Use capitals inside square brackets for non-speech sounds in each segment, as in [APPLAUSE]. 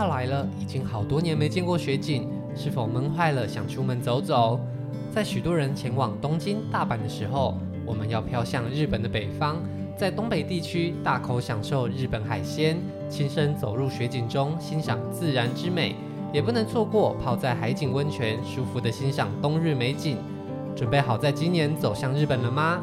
要来了，已经好多年没见过雪景，是否闷坏了，想出门走走？在许多人前往东京、大阪的时候，我们要飘向日本的北方，在东北地区大口享受日本海鲜，亲身走入雪景中，欣赏自然之美，也不能错过泡在海景温泉，舒服的欣赏冬日美景。准备好在今年走向日本了吗？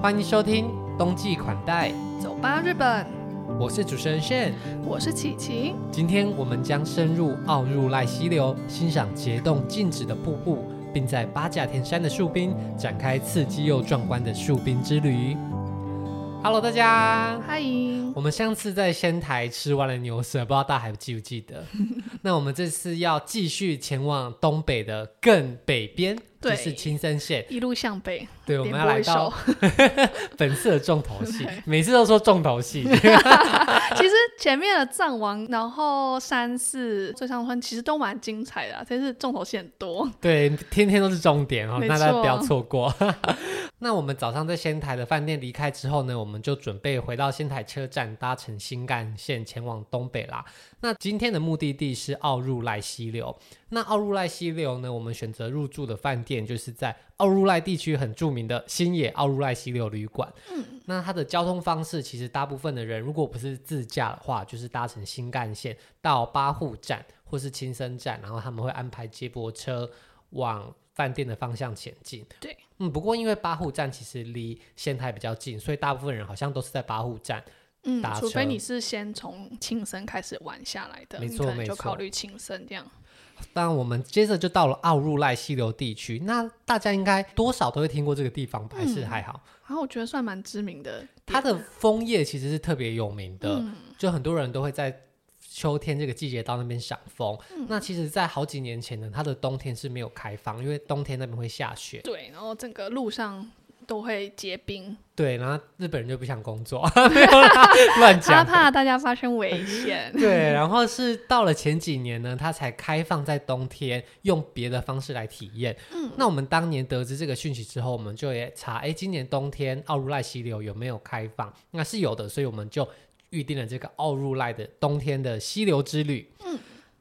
欢迎收听冬季款待，走吧日本。我是主持人 Shen，，我是琪琪。今天我们将深入奥入赖溪流，欣赏结冻静止的瀑布。并在八甲田山的树冰展开刺激又壮观的树冰之旅。Hello，大家，嗨！我们上次在仙台吃完了牛舌，不知道大家还记不记得？[LAUGHS] 那我们这次要继续前往东北的更北边。就是青森县，一路向北。对，我们要来到 [LAUGHS] 本次的重头戏，[LAUGHS] 每次都说重头戏。其实前面的藏王，然后山寺、最上川，其实都蛮精彩的，真是重头戏很多。对，天天都是重点哦，大家不要错过。那我们早上在仙台的饭店离开之后呢，我们就准备回到仙台车站，搭乘新干线前往东北啦。那今天的目的地是奥入濑溪流。那奥入濑溪流呢，我们选择入住的饭店就是在奥入濑地区很著名的新野奥入濑溪流旅馆。嗯，那它的交通方式其实大部分的人如果不是自驾的话，就是搭乘新干线到八户站或是青森站，然后他们会安排接驳车往饭店的方向前进。对，嗯，不过因为八户站其实离仙台比较近，所以大部分人好像都是在八户站。嗯，除非你是先从青森开始玩下来的，没错，没错，就考虑青森这样。当然，我们接着就到了奥入濑溪流地区。那大家应该多少都会听过这个地方，还是还好？然、嗯、后我觉得算蛮知名的。它的枫叶其实是特别有名的、嗯，就很多人都会在秋天这个季节到那边赏枫、嗯。那其实，在好几年前呢，它的冬天是没有开放，因为冬天那边会下雪。对，然后整个路上。都会结冰，对，然后日本人就不想工作，[LAUGHS] [LAUGHS] 没有啦，乱讲，他怕大家发生危险。[LAUGHS] 对，然后是到了前几年呢，他才开放在冬天用别的方式来体验。嗯，那我们当年得知这个讯息之后，我们就也查，哎，今年冬天奥入濑溪流有没有开放？那是有的，所以我们就预定了这个奥入赖的冬天的溪流之旅。嗯，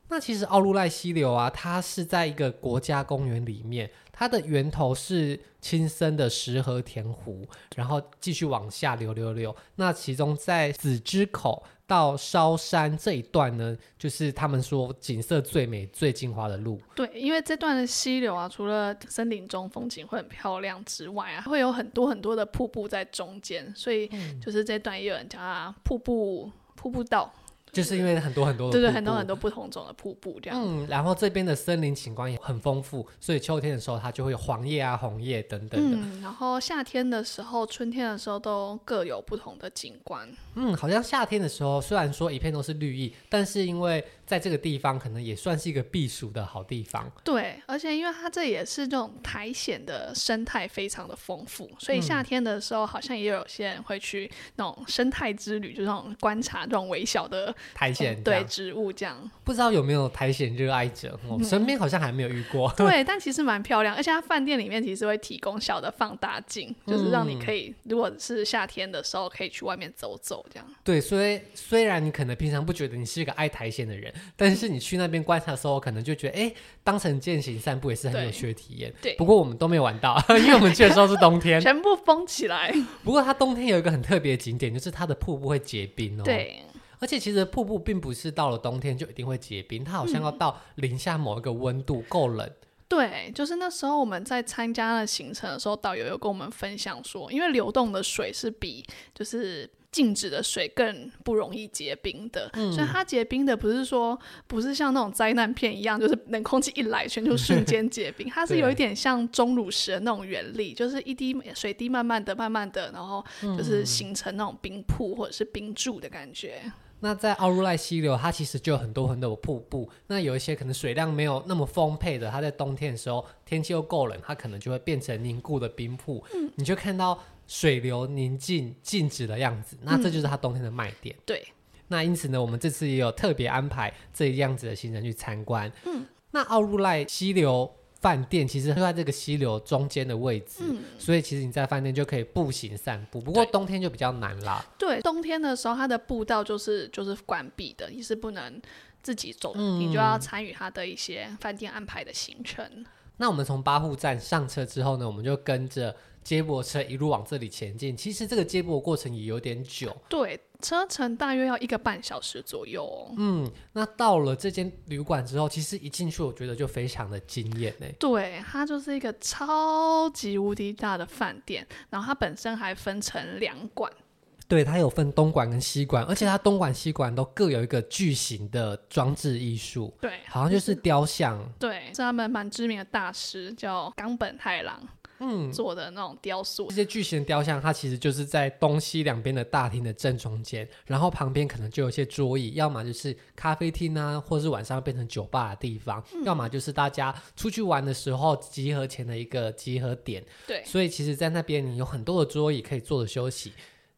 那其实奥入赖溪流啊，它是在一个国家公园里面。它的源头是青森的石河田湖，然后继续往下流流流。那其中在子之口到烧山这一段呢，就是他们说景色最美、最精华的路。对，因为这段的溪流啊，除了森林中风景会很漂亮之外啊，会有很多很多的瀑布在中间，所以就是这段也有人叫它瀑布瀑布道。就是因为很多很多的瀑布，对对，很多很多不同种的瀑布这样。嗯，然后这边的森林景观也很丰富，所以秋天的时候它就会有黄叶啊、红叶等等的。嗯，然后夏天的时候、春天的时候都各有不同的景观。嗯，好像夏天的时候虽然说一片都是绿意，但是因为在这个地方可能也算是一个避暑的好地方。对，而且因为它这也是这种苔藓的生态非常的丰富，所以夏天的时候好像也有些人会去那种生态之旅，就是那种观察这种微小的。苔藓、嗯、对植物这样，不知道有没有苔藓热爱者？我身边好像还没有遇过。嗯、对，但其实蛮漂亮，而且它饭店里面其实会提供小的放大镜，就是让你可以、嗯，如果是夏天的时候，可以去外面走走这样。对，所以虽然你可能平常不觉得你是一个爱苔藓的人，但是你去那边观察的时候，可能就觉得，哎、欸，当成践行散步也是很有趣的体验。对，不过我们都没有玩到，因为我们去的时候是冬天，全部封起来。不过它冬天有一个很特别的景点，就是它的瀑布会结冰哦。对。而且其实瀑布并不是到了冬天就一定会结冰，它好像要到零下某一个温度够冷。对，就是那时候我们在参加了行程的时候，导游有跟我们分享说，因为流动的水是比就是静止的水更不容易结冰的，嗯、所以它结冰的不是说不是像那种灾难片一样，就是冷空气一来全就瞬间结冰，它是有一点像钟乳石的那种原理，就是一滴水滴慢慢的、慢慢的，然后就是形成那种冰瀑或者是冰柱的感觉。那在奥入濑溪流，它其实就有很多很多的瀑布。那有一些可能水量没有那么丰沛的，它在冬天的时候天气又够冷，它可能就会变成凝固的冰瀑。嗯，你就看到水流宁静静止的样子。那这就是它冬天的卖点。嗯。对。那因此呢，我们这次也有特别安排这样子的行程去参观。嗯。那奥入赖溪流。饭店其实就在这个溪流中间的位置，嗯，所以其实你在饭店就可以步行散步。不过冬天就比较难啦。对，冬天的时候它的步道就是就是关闭的，你是不能自己走，嗯、你就要参与它的一些饭店安排的行程。那我们从八户站上车之后呢，我们就跟着接驳车一路往这里前进。其实这个接驳过程也有点久，对，车程大约要一个半小时左右哦。嗯，那到了这间旅馆之后，其实一进去，我觉得就非常的惊艳呢。对，它就是一个超级无敌大的饭店，然后它本身还分成两馆。对，它有分东馆跟西馆，而且它东馆、西馆都各有一个巨型的装置艺术。对，好像就是雕像。对，是他们蛮知名的大师叫冈本太郎，嗯，做的那种雕塑。这些巨型的雕像，它其实就是在东西两边的大厅的正中间，然后旁边可能就有一些桌椅，要么就是咖啡厅啊，或是晚上变成酒吧的地方，嗯、要么就是大家出去玩的时候集合前的一个集合点。对，所以其实，在那边你有很多的桌椅可以坐着休息。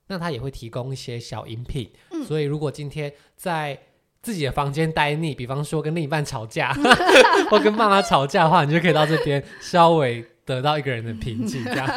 那他也会提供一些小饮品，嗯，所以如果今天在自己的房间待腻，比方说跟另一半吵架，[LAUGHS] 或跟爸妈吵架的话，你就可以到这边稍微。得到一个人的平静，这 [LAUGHS] 样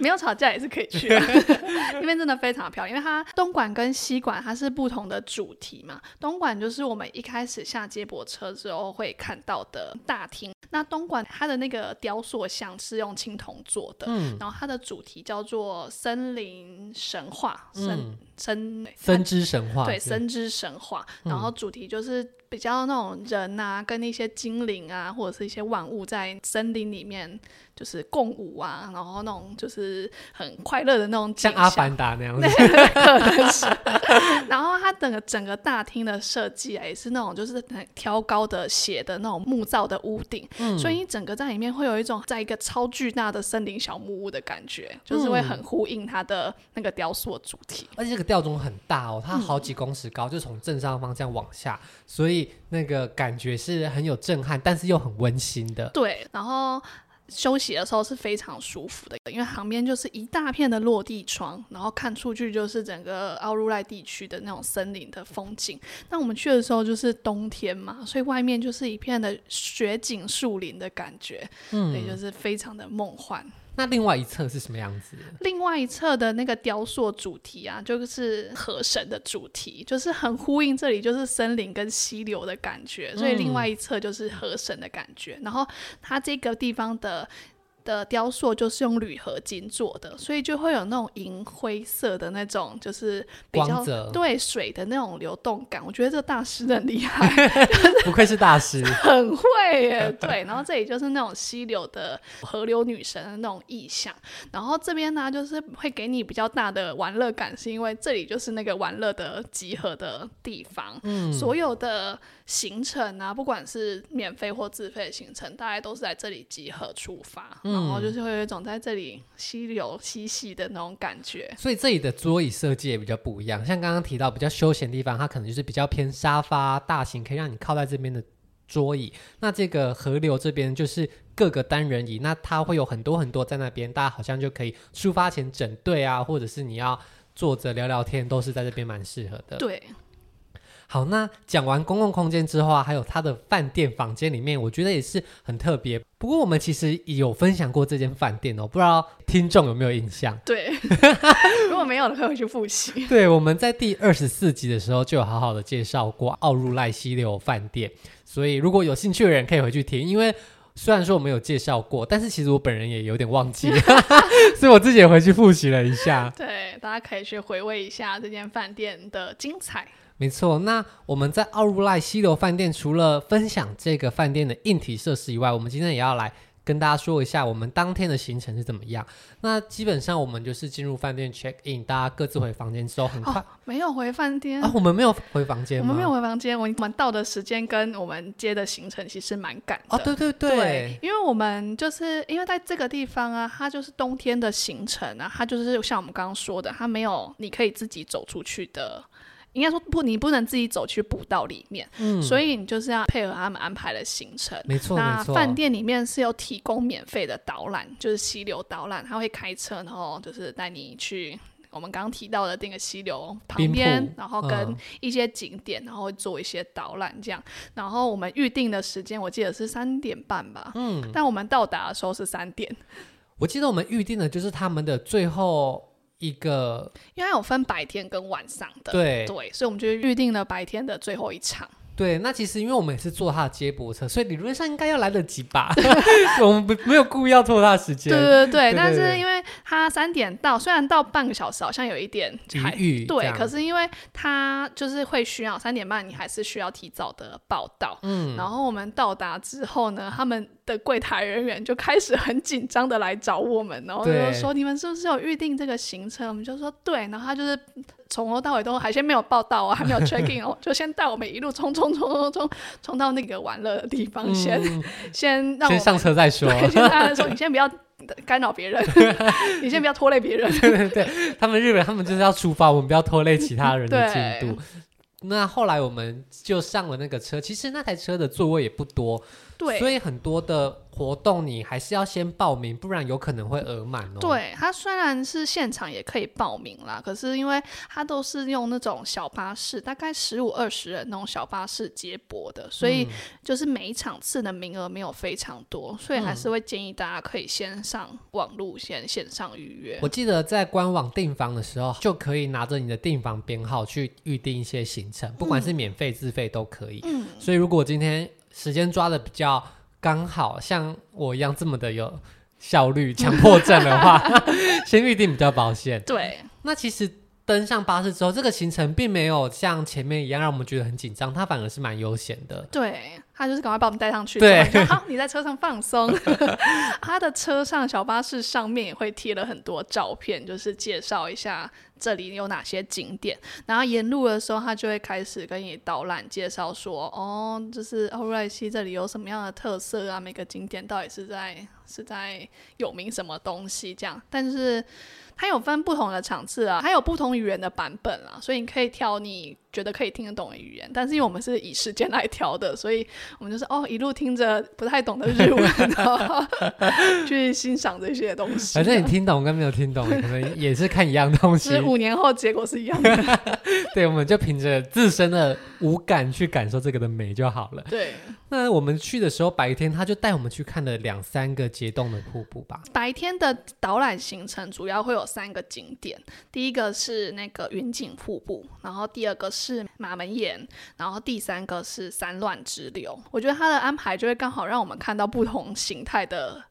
没有吵架也是可以去的，[LAUGHS] 那边真的非常漂亮。因为它东莞跟西莞它是不同的主题嘛，东莞就是我们一开始下接驳车之后会看到的大厅。那东莞它的那个雕塑像是用青铜做的，嗯，然后它的主题叫做森林神话，森、嗯、森森之神话，对，森之神话。然后主题就是。比较那种人啊，跟一些精灵啊，或者是一些万物在森林里面。就是共舞啊，然后那种就是很快乐的那种，像阿凡达那样子。[LAUGHS] 可能是。[LAUGHS] 然后它整个整个大厅的设计啊，也是那种就是很挑高的斜的那种木造的屋顶，嗯，所以你整个在里面会有一种在一个超巨大的森林小木屋的感觉，就是会很呼应它的那个雕塑的主题。而且这个吊钟很大哦，它好几公尺高，嗯，就从正上方这样往下，所以那个感觉是很有震撼，但是又很温馨的。对，然后。休息的时候是非常舒服的，因为旁边就是一大片的落地窗，然后看出去就是整个奥入赖地区的那种森林的风景。那我们去的时候就是冬天嘛，所以外面就是一片的雪景树林的感觉，嗯，所以就是非常的梦幻。那另外一侧是什么样子？另外一侧的那个雕塑主题啊，就是河神的主题，就是很呼应这里就是森林跟溪流的感觉，所以另外一侧就是河神的感觉。嗯、然后它这个地方的。的雕塑就是用铝合金做的，所以就会有那种银灰色的那种，就是比较对水的那种流动感。我觉得这大师很厉害，[LAUGHS] 不愧是大师，[LAUGHS] 很会耶。对，然后这里就是那种溪流的河流女神的那种意象。然后这边呢，就是会给你比较大的玩乐感，是因为这里就是那个玩乐的集合的地方。嗯，所有的行程啊，不管是免费或自费行程，大概都是在这里集合出发。然后就是会有一种在这里溪流嬉戏的那种感觉，所以这里的桌椅设计也比较不一样。像刚刚提到比较休闲的地方，它可能就是比较偏沙发、大型，可以让你靠在这边的桌椅。那这个河流这边就是各个单人椅，那它会有很多很多在那边，大家好像就可以出发前整队啊，或者是你要坐着聊聊天，都是在这边蛮适合的。对。好，那讲完公共空间之后啊，还有它的饭店房间里面，我觉得也是很特别。不过我们其实有分享过这间饭店哦，不知道听众有没有印象？对，[LAUGHS] 如果没有的话，回去复习。对，我们在第二十四集的时候就有好好的介绍过奥入赖溪流饭店，所以如果有兴趣的人可以回去听。因为虽然说我们有介绍过，但是其实我本人也有点忘记，[LAUGHS] 所以我自己也回去复习了一下。对，大家可以去回味一下这间饭店的精彩。没错，那我们在奥如赖溪流饭店除了分享这个饭店的硬体设施以外，我们今天也要来跟大家说一下我们当天的行程是怎么样。那基本上我们就是进入饭店 check in，大家各自回房间之后很快、哦、没有回饭店啊，我们没有回房间，我们没有回房间，我们到的时间跟我们接的行程其实蛮赶的。哦，对对对，对，因为我们就是因为在这个地方啊，它就是冬天的行程啊，它就是像我们刚刚说的，它没有你可以自己走出去的。应该说不，你不能自己走去步道里面，嗯，所以你就是要配合他们安排的行程。没错，那饭店里面是有提供免费的导览，就是溪流导览，他会开车，然后就是带你去我们刚刚提到的那个溪流旁边，然后跟一些景点，嗯、然后做一些导览这样。然后我们预定的时间我记得是三点半吧，嗯，但我们到达的时候是三点。我记得我们预定的就是他们的最后。一个，因为它有分白天跟晚上的，对对，所以我们就预定了白天的最后一场。对，那其实因为我们也是坐他的接驳车，所以理论上应该要来得及吧？[LAUGHS] 我们不没有故意要拖他的时间。对对对，但是因为他三点到，虽然到半个小时好像有一点还对，可是因为他就是会需要三点半，你还是需要提早的报到。嗯，然后我们到达之后呢，他们的柜台人员就开始很紧张的来找我们，然后就说：“你们是不是有预定这个行程？”我们就说：“对。”然后他就是。从头到尾都还先没有报到啊，还没有 check in [LAUGHS] 哦，就先带我们一路冲冲冲冲冲冲到那个玩乐的地方，先、嗯、先 [LAUGHS] 让我先上车再说。先跟他说，你先不要干扰别人，[LAUGHS] 你先不要拖累别人。对对对，他们日本人他们就是要出发，我们不要拖累其他人的进度。那后来我们就上了那个车，其实那台车的座位也不多。对，所以很多的活动你还是要先报名，不然有可能会额满哦。对，它虽然是现场也可以报名啦，可是因为它都是用那种小巴士，大概十五二十人那种小巴士接驳的，所以就是每一场次的名额没有非常多，所以还是会建议大家可以先上网路先线上预约。我记得在官网订房的时候，就可以拿着你的订房编号去预定一些行程，不管是免费自费都可以。嗯，所以如果今天。时间抓的比较刚好，像我一样这么的有效率、强迫症的话，[LAUGHS] 先预定比较保险。对，那其实登上巴士之后，这个行程并没有像前面一样让我们觉得很紧张，它反而是蛮悠闲的。对。他就是赶快把我们带上去，对，好，你在车上放松。[LAUGHS] 他的车上小巴士上面也会贴了很多照片，就是介绍一下这里有哪些景点。然后沿路的时候，他就会开始跟你导览介绍说，哦，就是奥瑞西这里有什么样的特色啊？每个景点到底是在是在有名什么东西这样？但是它有分不同的场次啊，还有不同语言的版本啊，所以你可以挑你觉得可以听得懂的语言。但是因为我们是以时间来调的，所以我们就是哦，一路听着不太懂的日文，[LAUGHS] 然后去欣赏这些东西。反正你听懂跟没有听懂，可能也是看一样东西。是五年后结果是一样的。[LAUGHS] 对，我们就凭着自身的五感去感受这个的美就好了。对。那我们去的时候，白天他就带我们去看了两三个结冻的瀑布吧。白天的导览行程主要会有三个景点，第一个是那个云景瀑布，然后第二个是马门岩，然后第三个是三乱之流。我觉得他的安排就会刚好让我们看到不同形态的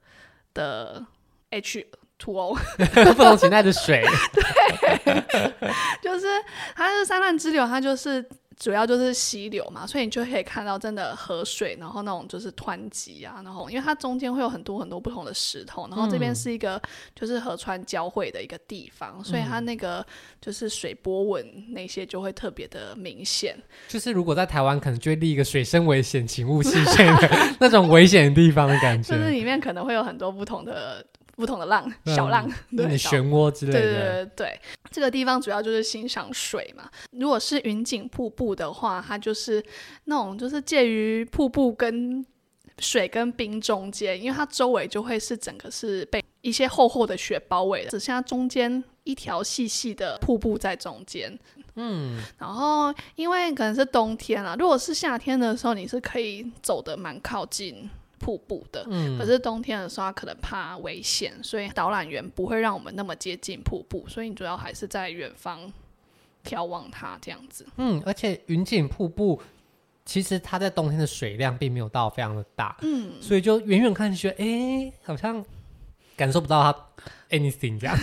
的 H2O，[LAUGHS] 不同形态的水。[LAUGHS] 对，[LAUGHS] 就是它是三乱之流，它就是。主要就是溪流嘛，所以你就可以看到真的河水，然后那种就是湍急啊，然后因为它中间会有很多很多不同的石头，然后这边是一个就是河川交汇的一个地方，嗯、所以它那个就是水波纹那些就会特别的明显。就是如果在台湾，可能就会立一个水深危险，请勿戏水的 [LAUGHS] 那种危险的地方的感觉。就是里面可能会有很多不同的。不同的浪，小浪，嗯、对，漩涡之类的。对对对对，这个地方主要就是欣赏水嘛。如果是云景瀑布的话，它就是那种就是介于瀑布跟水跟冰中间，因为它周围就会是整个是被一些厚厚的雪包围的，只剩下中间一条细细的瀑布在中间。嗯，然后因为可能是冬天啊，如果是夏天的时候，你是可以走得蛮靠近。瀑布的，嗯，可是冬天的时候，他可能怕危险，所以导览员不会让我们那么接近瀑布，所以你主要还是在远方眺望它这样子。嗯，而且云锦瀑布其实它在冬天的水量并没有到非常的大，嗯，所以就远远看去，哎、欸，好像感受不到它。anything 这样，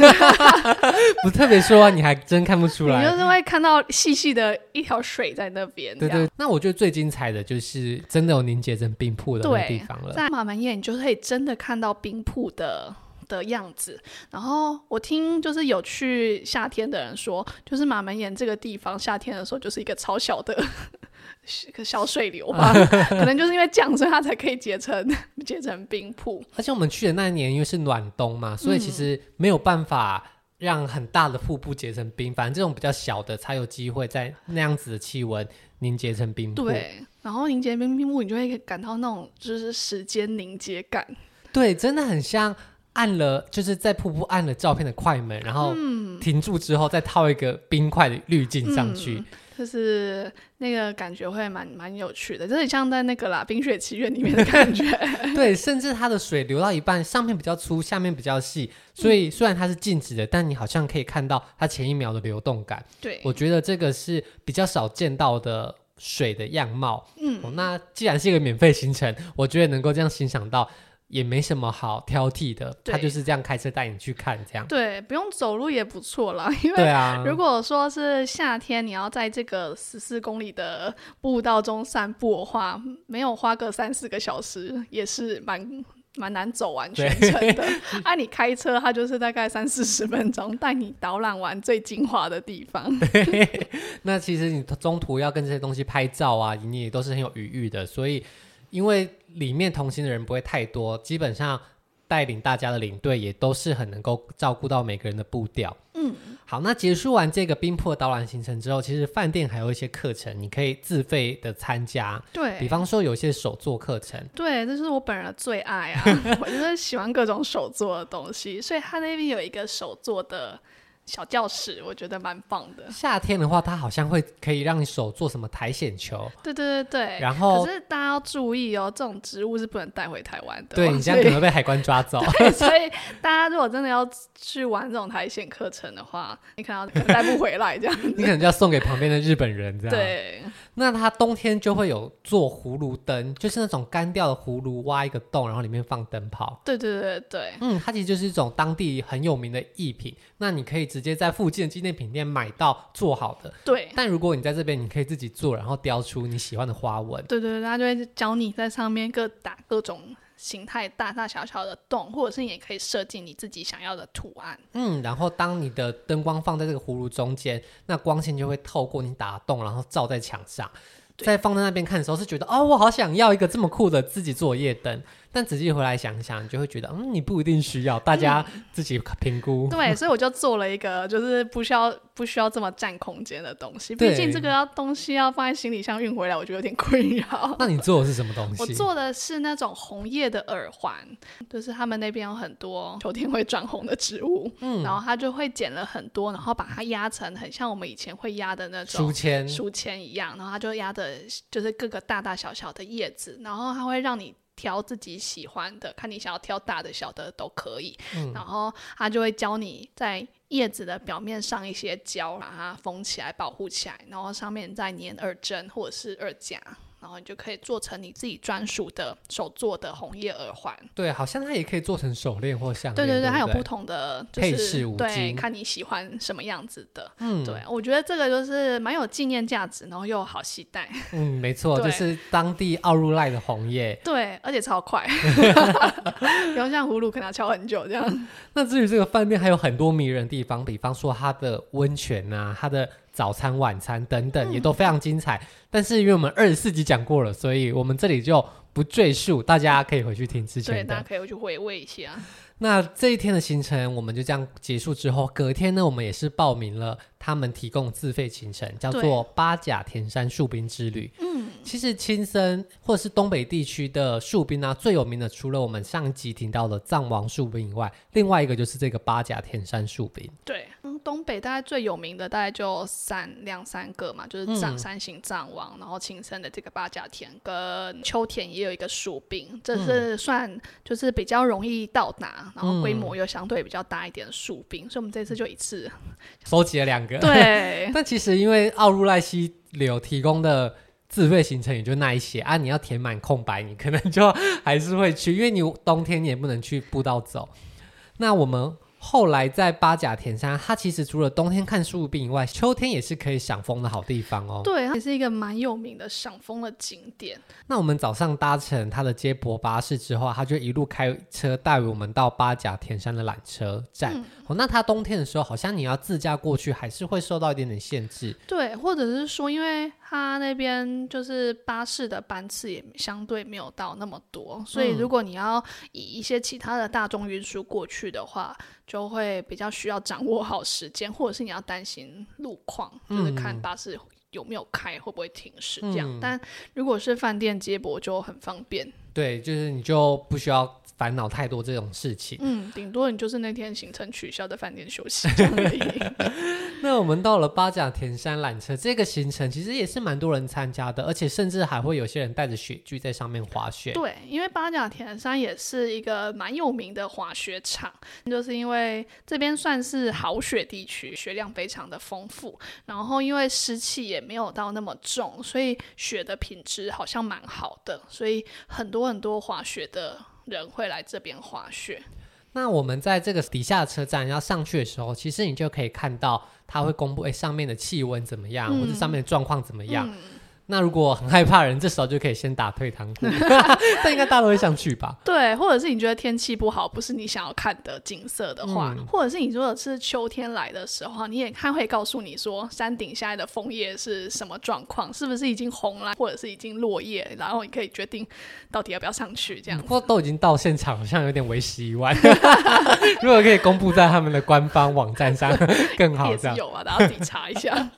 [LAUGHS] 不特别说，你还真看不出来。你就是会看到细细的一条水在那边。对，对对，那我觉得最精彩的就是真的有凝结成冰瀑的那个地方了。在马门堰，你就可以真的看到冰瀑的的样子。然后我听就是有去夏天的人说，就是马门岩这个地方夏天的时候就是一个超小的。个小水流吧，[LAUGHS] 可能就是因为这样，所以它才可以结成结成冰瀑。而且我们去的那一年因为是暖冬嘛，所以其实没有办法让很大的瀑布结成冰，反正这种比较小的才有机会在那样子的气温凝结成冰瀑。对，然后凝结冰冰瀑，你就会感到那种就是时间凝结感。对，真的很像按了就是在瀑布按了照片的快门，然后停住之后再套一个冰块的滤镜上去。嗯就是那个感觉会蛮蛮有趣的，就是像在那个啦《冰雪奇缘》里面的感觉。[LAUGHS] 对，甚至它的水流到一半，上面比较粗，下面比较细，所以虽然它是静止的，嗯、但你好像可以看到它前一秒的流动感。对，我觉得这个是比较少见到的水的样貌。嗯、哦，那既然是一个免费行程，我觉得能够这样欣赏到。也没什么好挑剔的，他就是这样开车带你去看，这样对，不用走路也不错啦。[LAUGHS] 因为如果说是夏天，你要在这个十四公里的步道中散步的话，没有花个三四个小时，也是蛮蛮难走完全程的。对 [LAUGHS] 啊，你开车，它就是大概三四十分钟，带你导览完最精华的地方。[LAUGHS] 那其实你中途要跟这些东西拍照啊，你也都是很有余裕的，所以。因为里面同行的人不会太多，基本上带领大家的领队也都是很能够照顾到每个人的步调。嗯，好，那结束完这个冰瀑导览行程之后，其实饭店还有一些课程，你可以自费的参加。对，比方说有一些手作课程。对，这是我本人的最爱啊！[LAUGHS] 我就是喜欢各种手作的东西，所以他那边有一个手作的。小教室，我觉得蛮棒的。夏天的话，它好像会可以让你手做什么苔藓球。对对对对。然后，可是大家要注意哦，这种植物是不能带回台湾的。对，你这样可能被海关抓走。[LAUGHS] 对，所以大家如果真的要去玩这种苔藓课程的话，你可能带不回来这样子。你可能就要送给旁边的日本人这样。对。那它冬天就会有做葫芦灯，就是那种干掉的葫芦，挖一个洞，然后里面放灯泡。对对对对。嗯，它其实就是一种当地很有名的艺品。那你可以直接在附近的纪念品店买到做好的，对。但如果你在这边，你可以自己做，然后雕出你喜欢的花纹。对对对，他就会教你在上面各打各种形态，大大小小的洞，或者是你也可以设计你自己想要的图案。嗯，然后当你的灯光放在这个葫芦中间，那光线就会透过你打洞，然后照在墙上。对在放在那边看的时候，是觉得哦，我好想要一个这么酷的自己做夜灯。但仔细回来想想，你就会觉得，嗯，你不一定需要，大家自己评估。嗯、对，所以我就做了一个，就是不需要不需要这么占空间的东西。毕竟这个要东西要放在行李箱运回来，我觉得有点困扰。那你做的是什么东 [LAUGHS] 西？我做的是那种红叶的耳环，就是他们那边有很多秋天会转红的植物，嗯，然后他就会剪了很多，然后把它压成很像我们以前会压的那种书签书签一样，然后他就压的就是各个大大小小的叶子，然后它会让你。挑自己喜欢的，看你想要挑大的、小的都可以。嗯、然后他就会教你在叶子的表面上一些胶，把它封起来、保护起来，然后上面再粘二针或者是二夹。然后你就可以做成你自己专属的手做的红叶耳环。对，好像它也可以做成手链或项链。对对对，它有不同的、就是、配饰五金，对，看你喜欢什么样子的。嗯，对，我觉得这个就是蛮有纪念价值，然后又好携带。[LAUGHS] 嗯，没错，就是当地奥入濑的红叶。对，而且超快，[LAUGHS] 不用像葫芦可能要敲很久这样。[LAUGHS] 那至于这个饭店还有很多迷人的地方，比方说它的温泉啊，它的。早餐、晚餐等等也都非常精彩，嗯、但是因为我们二十四集讲过了，所以我们这里就不赘述，大家可以回去听之前的。对，大家可以回去回味一下。那这一天的行程我们就这样结束之后，隔天呢，我们也是报名了他们提供自费行程，叫做八甲田山树冰之旅。嗯，其实青森或者是东北地区的树冰呢，最有名的除了我们上集提到的藏王树冰以外，另外一个就是这个八甲田山树冰。对。东北大概最有名的大概就三两三个嘛，就是藏山形藏王，然后青森的这个八甲田跟秋田也有一个树冰，这是算就是比较容易到达，然后规模又相对比较大一点的树冰，所以我们这次就一次 [LAUGHS] 收集了两个。对，[LAUGHS] 但其实因为奥入赖溪流提供的自费行程也就那一些啊，你要填满空白，你可能就还是会去，因为你冬天你也不能去步道走。那我们。后来在八甲田山，它其实除了冬天看树冰以外，秋天也是可以赏枫的好地方哦。对，它也是一个蛮有名的赏枫的景点。那我们早上搭乘它的接驳巴士之后，它就一路开车带我们到八甲田山的缆车站。嗯、哦，那它冬天的时候，好像你要自驾过去，还是会受到一点点限制。对，或者是说，因为它那边就是巴士的班次也相对没有到那么多，所以如果你要以一些其他的大众运输过去的话，就会比较需要掌握好时间，或者是你要担心路况，嗯、就是看巴士有没有开，会不会停驶这样。嗯、但如果是饭店接驳就很方便。对，就是你就不需要烦恼太多这种事情。嗯，顶多你就是那天行程取消的饭店休息而已。[LAUGHS] 那我们到了八甲田山缆车这个行程，其实也是蛮多人参加的，而且甚至还会有些人带着雪具在上面滑雪。对，因为八甲田山也是一个蛮有名的滑雪场，就是因为这边算是好雪地区，雪量非常的丰富，然后因为湿气也没有到那么重，所以雪的品质好像蛮好的，所以很多很多滑雪的人会来这边滑雪。那我们在这个底下车站要上去的时候，其实你就可以看到，它会公布诶上面的气温怎么样，嗯、或者上面的状况怎么样。嗯那如果很害怕人，这时候就可以先打退堂鼓。[LAUGHS] 但应该大家都会想去吧？对，或者是你觉得天气不好，不是你想要看的景色的话，嗯、或者是你如果是秋天来的时候，你也看会告诉你说山顶现在的枫叶是什么状况，是不是已经红了，或者是已经落叶，然后你可以决定到底要不要上去。这样，或都已经到现场，好像有点为时已晚。[LAUGHS] 如果可以公布在他们的官方网站上，[LAUGHS] 更好。这样有啊，大家自己查一下。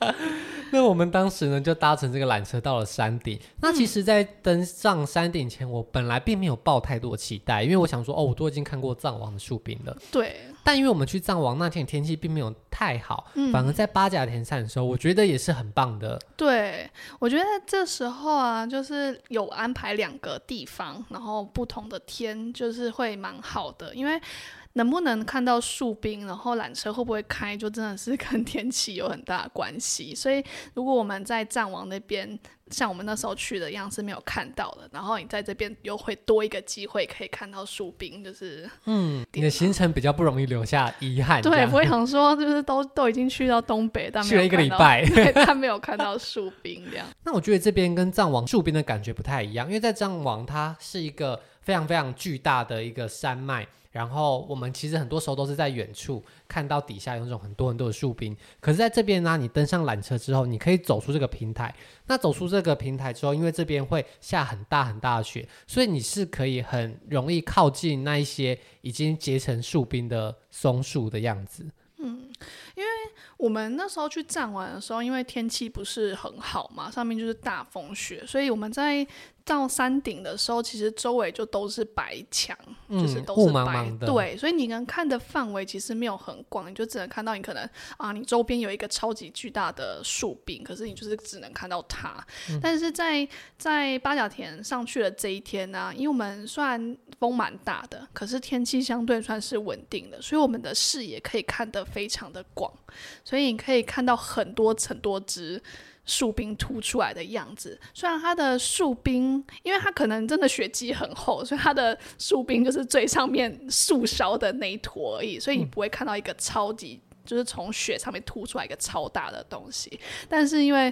[LAUGHS] 那我们当时呢，就搭乘这个缆车到了山顶。那其实，在登上山顶前，我本来并没有抱太多期待，因为我想说，哦，我都已经看过藏王的树冰了。对。但因为我们去藏王那天天气并没有太好，嗯、反而在八甲田山的时候，我觉得也是很棒的。对，我觉得这时候啊，就是有安排两个地方，然后不同的天，就是会蛮好的，因为。能不能看到树冰，然后缆车会不会开，就真的是跟天气有很大的关系。所以，如果我们在藏王那边，像我们那时候去的样是没有看到的，然后你在这边又会多一个机会可以看到树冰，就是嗯，你的行程比较不容易留下遗憾。对，不会想说就是都都已经去到东北，但去了一个礼拜，[LAUGHS] 对，但没有看到树冰这样。[LAUGHS] 那我觉得这边跟藏王树冰的感觉不太一样，因为在藏王它是一个非常非常巨大的一个山脉。然后我们其实很多时候都是在远处看到底下有那种很多很多的树冰，可是在这边呢，你登上缆车之后，你可以走出这个平台。那走出这个平台之后，因为这边会下很大很大的雪，所以你是可以很容易靠近那一些已经结成树冰的松树的样子。嗯，因为我们那时候去站玩的时候，因为天气不是很好嘛，上面就是大风雪，所以我们在。到山顶的时候，其实周围就都是白墙，嗯、就是都是白，茫茫的。对，所以你能看的范围其实没有很广，你就只能看到你可能啊，你周边有一个超级巨大的树柄，可是你就是只能看到它。嗯、但是在在八角田上去的这一天呢、啊，因为我们虽然风蛮大的，可是天气相对算是稳定的，所以我们的视野可以看得非常的广，所以你可以看到很多很多只。树冰凸出来的样子，虽然它的树冰，因为它可能真的雪积很厚，所以它的树冰就是最上面树梢的那一坨而已，所以你不会看到一个超级，就是从雪上面凸出来一个超大的东西。但是因为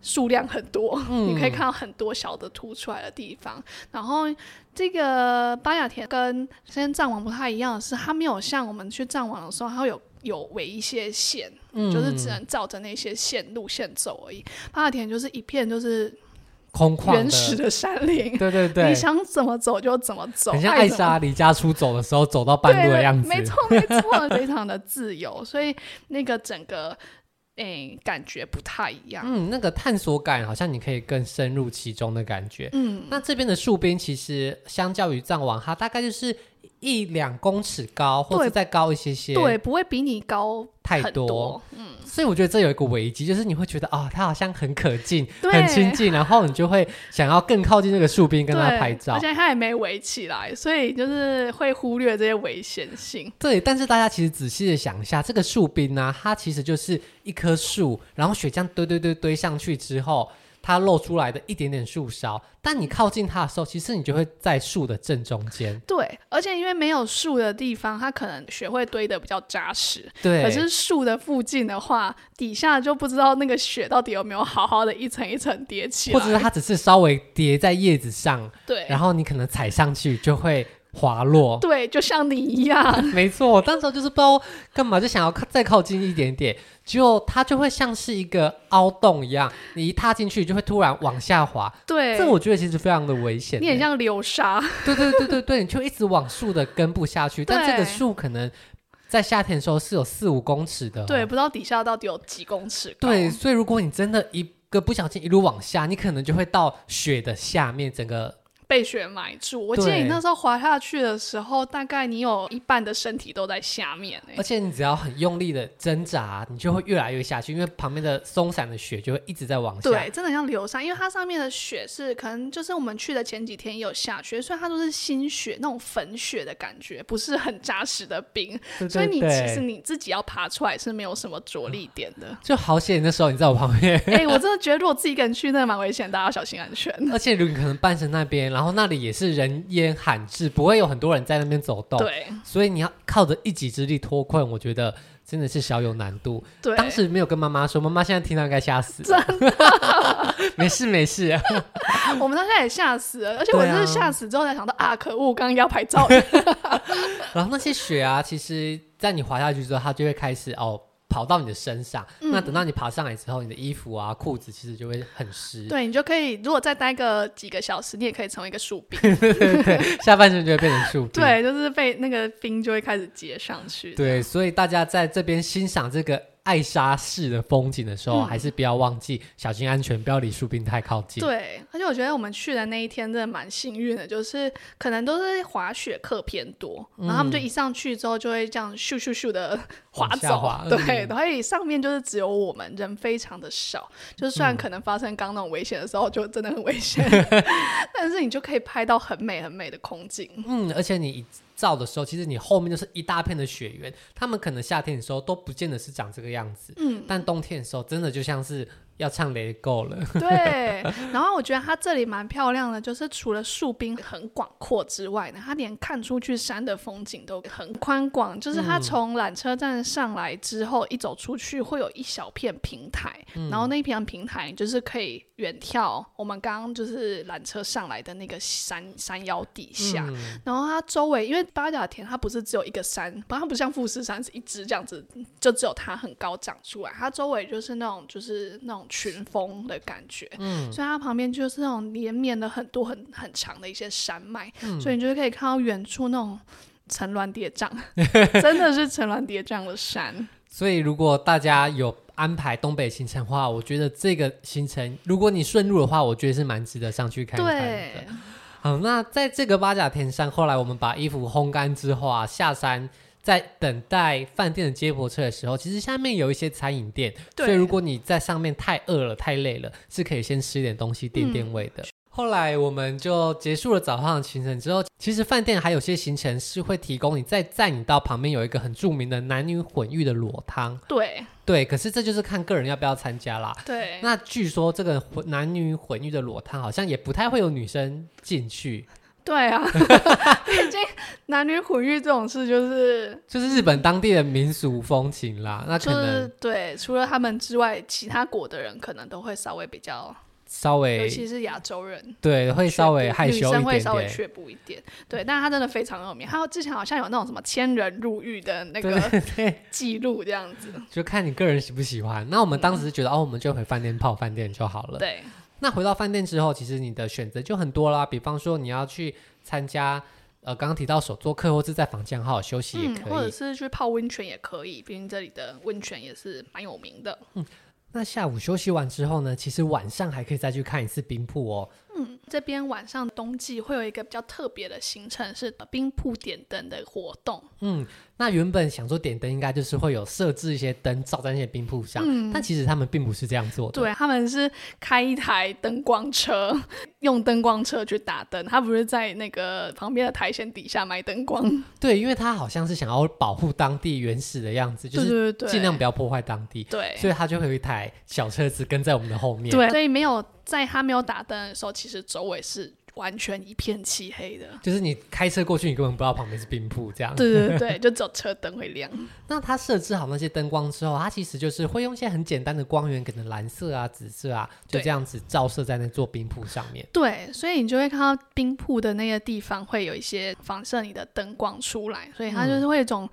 数量很多，嗯、[LAUGHS] 你可以看到很多小的凸出来的地方。然后这个巴雅田跟先藏王不太一样的是，它没有像我们去藏王的时候，它会有。有围一些线，嗯、就是只能照着那些线路线走而已。八甲田就是一片就是空旷原始的山林，对对对，[LAUGHS] 你想怎么走就怎么走，很像艾莎离家出走的时候走到半路的样子，没错 [LAUGHS] 没错，非常的自由，所以那个整个诶、欸、感觉不太一样。嗯，那个探索感好像你可以更深入其中的感觉。嗯，那这边的树冰其实相较于藏王，它大概就是。一两公尺高，或者再高一些些，对，不会比你高太多。嗯，所以我觉得这有一个危机，就是你会觉得啊、哦，它好像很可近，[LAUGHS] 对很亲近，然后你就会想要更靠近这个树冰跟他拍照。而且他也没围起来，所以就是会忽略这些危险性。对，但是大家其实仔细的想一下，这个树冰呢，它其实就是一棵树，然后雪这样堆堆堆堆上去之后。它露出来的一点点树梢，但你靠近它的时候，其实你就会在树的正中间。对，而且因为没有树的地方，它可能雪会堆得比较扎实。对，可是树的附近的话，底下就不知道那个雪到底有没有好好的一层一层叠起来，或者是它只是稍微叠在叶子上。对，然后你可能踩上去就会。滑落，对，就像你一样，[LAUGHS] 没错。我当时就是不知道干嘛，就想要再靠近一点点，就它就会像是一个凹洞一样，你一踏进去就会突然往下滑。对，这我觉得其实非常的危险。你很像流沙。对对对对对，你就一直往树的根部下去，但这个树可能在夏天的时候是有四五公尺的。对，不知道底下到底有几公尺。对，所以如果你真的一个不小心一路往下，你可能就会到雪的下面，整个。被雪埋住。我记得你那时候滑下去的时候，大概你有一半的身体都在下面，欸，而且你只要很用力的挣扎，你就会越来越下去，因为旁边的松散的雪就会一直在往下。对，真的像流沙，因为它上面的雪是可能就是我们去的前几天也有下雪，所以它都是新雪，那种粉雪的感觉，不是很扎实的冰，对对对，所以你其实你自己要爬出来是没有什么着力点的。就好险那时候你在我旁边，哎、欸，我真的觉得如果自己一个人去，那蛮危险，大家要小心安全。[LAUGHS] 而且如果你可能半身那边，然后那里也是人烟罕至，不会有很多人在那边走动，对，所以你要靠着一己之力脱困，我觉得真的是小有难度。对，当时没有跟妈妈说，妈妈现在听到应该吓死。真的，没事没事。[LAUGHS] 我们当时也吓死了，而且我真是吓死之后才想到啊，啊，可恶，刚刚要拍照。[LAUGHS] 然后那些雪啊，其实在你滑下去之后，它就会开始哦。跑到你的身上，嗯，那等到你爬上来之后，你的衣服啊、裤子其实就会很湿。对，你就可以，如果再待个几个小时，你也可以成为一个树冰。[LAUGHS] 对对对，下半身就会变成树冰。[LAUGHS] 对，就是被那个冰就会开始结上去。对，所以大家在这边欣赏这个。艾莎式的风景的时候，嗯，还是不要忘记小心安全，不要离树冰太靠近。对，而且我觉得我们去的那一天真的蛮幸运的，就是可能都是滑雪客偏多，嗯，然后他们就一上去之后就会这样咻咻咻的滑走，滑对，嗯，所以上面就是只有我们人非常的少，就虽然可能发生刚那种危险的时候，就真的很危险，嗯，[LAUGHS] 但是你就可以拍到很美很美的空景。嗯，而且你。照的时候，其实你后面就是一大片的雪原，他们可能夏天的时候都不见得是长这个样子，嗯，但冬天的时候真的就像是。要唱 It Go 了，对。然后我觉得它这里蛮漂亮的，就是除了树冰很广阔之外呢，它连看出去山的风景都很宽广。就是它从缆车站上来之后，一走出去会有一小片平台，嗯、然后那一片平台就是可以远眺我们刚刚就是缆车上来的那个山山腰底下。嗯、然后它周围因为八甲田它不是只有一个山，不它不像富士山是一直这样子，就只有它很高长出来，它周围就是那种就是那种。群峰的感觉，嗯，所以它旁边就是那种连绵的很多很很长的一些山脉，嗯，所以你就是可以看到远处那种层峦叠嶂，[LAUGHS] 真的是层峦叠嶂的山。所以如果大家有安排东北行程的话，我觉得这个行程如果你顺路的话，我觉得是蛮值得上去看看的。对，好，那在这个八甲田山，后来我们把衣服烘干之后啊，下山。在等待饭店的接驳车的时候，其实下面有一些餐饮店，所以如果你在上面太饿了、太累了，是可以先吃点东西垫垫胃的。嗯。后来我们就结束了早上的行程之后，其实饭店还有些行程是会提供你再载你到旁边有一个很著名的男女混浴的裸汤。对对，可是这就是看个人要不要参加啦。对，那据说这个混男女混浴的裸汤好像也不太会有女生进去。对啊，[LAUGHS] 毕竟男女混浴这种事就是就是日本当地的民俗风情啦。那可能、就是、对，除了他们之外，其他国的人可能都会稍微比较稍微，尤其是亚洲人，对，会稍微害羞一点点，女生会稍微却步一点。对，但是他真的非常有名。还有之前好像有那种什么千人入浴的那个记录这样子，就看你个人喜不喜欢。那我们当时觉得、嗯、哦，我们就回饭店泡饭店就好了。对。那回到饭店之后，其实你的选择就很多啦。比方说，你要去参加，呃，刚刚提到手作课，或是在房间好好休息也可以，嗯，或者是去泡温泉也可以，毕竟这里的温泉也是蛮有名的。嗯，那下午休息完之后呢，其实晚上还可以再去看一次冰瀑哦。嗯，这边晚上冬季会有一个比较特别的行程，是冰铺点灯的活动。嗯。那原本想说点灯应该就是会有设置一些灯照在那些冰铺上，嗯，但其实他们并不是这样做的。对，他们是开一台灯光车，[LAUGHS] 用灯光车去打灯，他不是在那个旁边的苔藓底下买灯光。对，因为他好像是想要保护当地原始的样子，就是尽量不要破坏当地。对，所以他就会有一台小车子跟在我们的后面。对，所以没有在他没有打灯的时候，其实周围是。完全一片漆黑的，就是你开车过去，你根本不知道旁边是冰铺这样。对对对，[LAUGHS] 就只有车灯会亮。那它设置好那些灯光之后，它其实就是会用一些很简单的光源，可能蓝色啊、紫色啊，就这样子照射在那座冰铺上面。对，所以你就会看到冰铺的那个地方会有一些反射你的灯光出来，所以它就是会有一种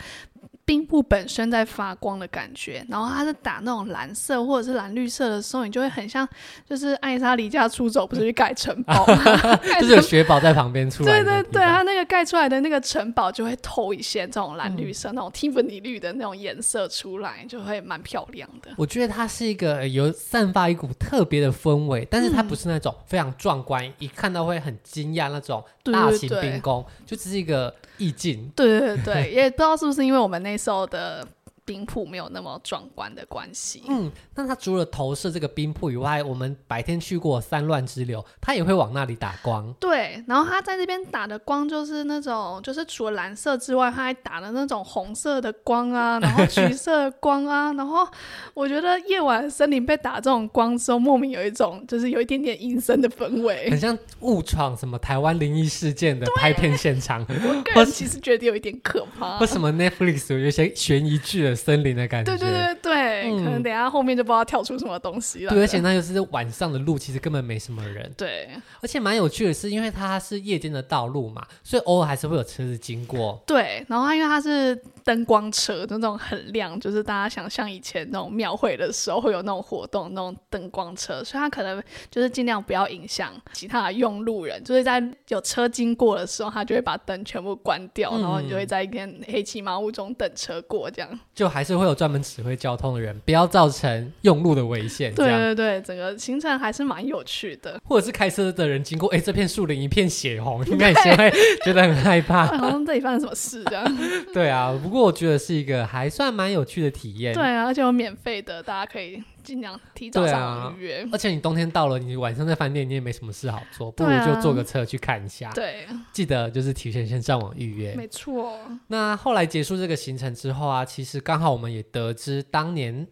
冰布本身在发光的感觉，然后它是打那种蓝色或者是蓝绿色的时候，你就会很像，就是艾莎离家出走，不是去盖城堡，[LAUGHS] 就是有雪宝在旁边出来。对对对，它那个盖出来的那个城堡就会透一些这种蓝绿色、嗯、那种蒂芙尼绿的那种颜色出来，就会蛮漂亮的。我觉得它是一个有散发一股特别的氛围，但是它不是那种非常壮观，嗯、一看到会很惊讶那种大型冰宫，就只是一个意境。对对对，也不知道是不是因为我们那时候的。冰瀑没有那么壮观的关系。嗯，那它除了投射这个冰瀑以外，我们白天去过三乱之流，它也会往那里打光。对，然后它在这边打的光就是那种，就是除了蓝色之外，它还打了那种红色的光啊，[LAUGHS] 然后橘色的光啊，然后我觉得夜晚森林被打这种光之后，莫名有一种就是有一点点阴森的氛围，很像误闯什么台湾灵异事件的拍片现场。[LAUGHS] 我个人其实觉得有一点可怕。为什么 Netflix 有一些悬疑剧的？森林的感觉，对对对对，嗯、可能等一下后面就不知道跳出什么东西了。对，而且那就是晚上的路，其实根本没什么人。对，而且蛮有趣的是，因为它是夜间的道路嘛，所以偶尔还是会有车子经过。对，然后它因为它是灯光车，那种很亮，就是大家想象以前那种庙会的时候会有那种活动，那种灯光车，所以它可能就是尽量不要影响其他的用路人，就是在有车经过的时候，它就会把灯全部关掉，嗯、然后你就会在一片黑漆麻乌中等车过，这样。就 [LAUGHS] 还是会有专门指挥交通的人，不要造成用路的危险。对对对，整个行程还是蛮有趣的。或者是开车的人经过，哎，这片树林一片血红，[LAUGHS] 应该也会觉得很害怕，[LAUGHS] 好像这里发生什么事这样。[LAUGHS] 对啊，不过我觉得是一个还算蛮有趣的体验。对啊，而且有免费的，大家可以尽量提早上预约。而且你冬天到了，你晚上在饭店你也没什么事好做，不如就坐个车去看一下。对，记得就是提前先上网预约。没错。那后来结束这个行程之后啊，其实刚好我们也得知，当年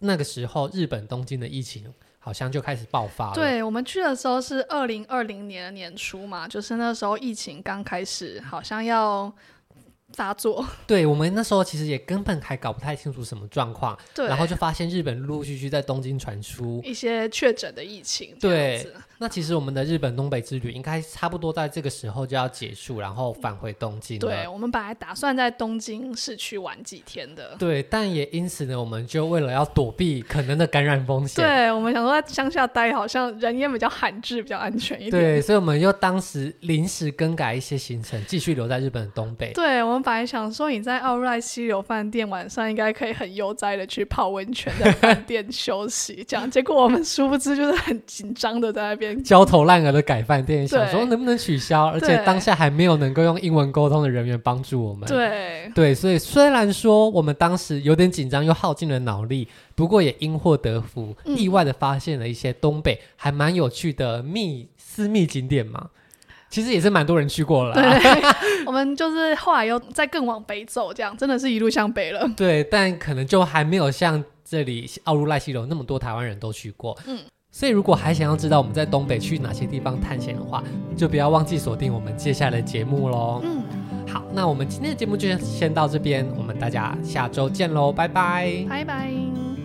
那个时候日本东京的疫情好像就开始爆发了。对，我们去的时候是二零二零年的年初嘛，就是那时候疫情刚开始，好像要。发作，对，我们那时候其实也根本还搞不太清楚什么状况，对，然后就发现日本陆陆续续在东京传出一些确诊的疫情，对。那其实我们的日本东北之旅应该差不多在这个时候就要结束，然后返回东京。对，我们本来打算在东京市区玩几天的。对，但也因此呢，我们就为了要躲避可能的感染风险，对，我们想说在乡下待，好像人烟比较罕至，比较安全一点。对，所以我们又当时临时更改一些行程，继续留在日本的东北。对，我们本来想说你在奥入濑溪流饭店晚上应该可以很悠哉的去泡温泉，在饭店休息，这样。结果我们殊不知就是很紧张的在那边焦头烂额的改饭店，想说能不能取消，而且当下还没有能够用英文沟通的人员帮助我们。对对，所以虽然说我们当时有点紧张，又耗尽了脑力，不过也因祸得福，嗯、意外的发现了一些东北还蛮有趣的秘私密景点嘛。其实也是蛮多人去过了。对，[LAUGHS] 我们就是后来又再更往北走，这样真的是一路向北了。对，但可能就还没有像这里奥如赖西楼那么多台湾人都去过。嗯。所以，如果还想要知道我们在东北去哪些地方探险的话，就不要忘记锁定我们接下来的节目喽。嗯，好，那我们今天的节目就先到这边，我们大家下周见喽，拜拜，拜拜。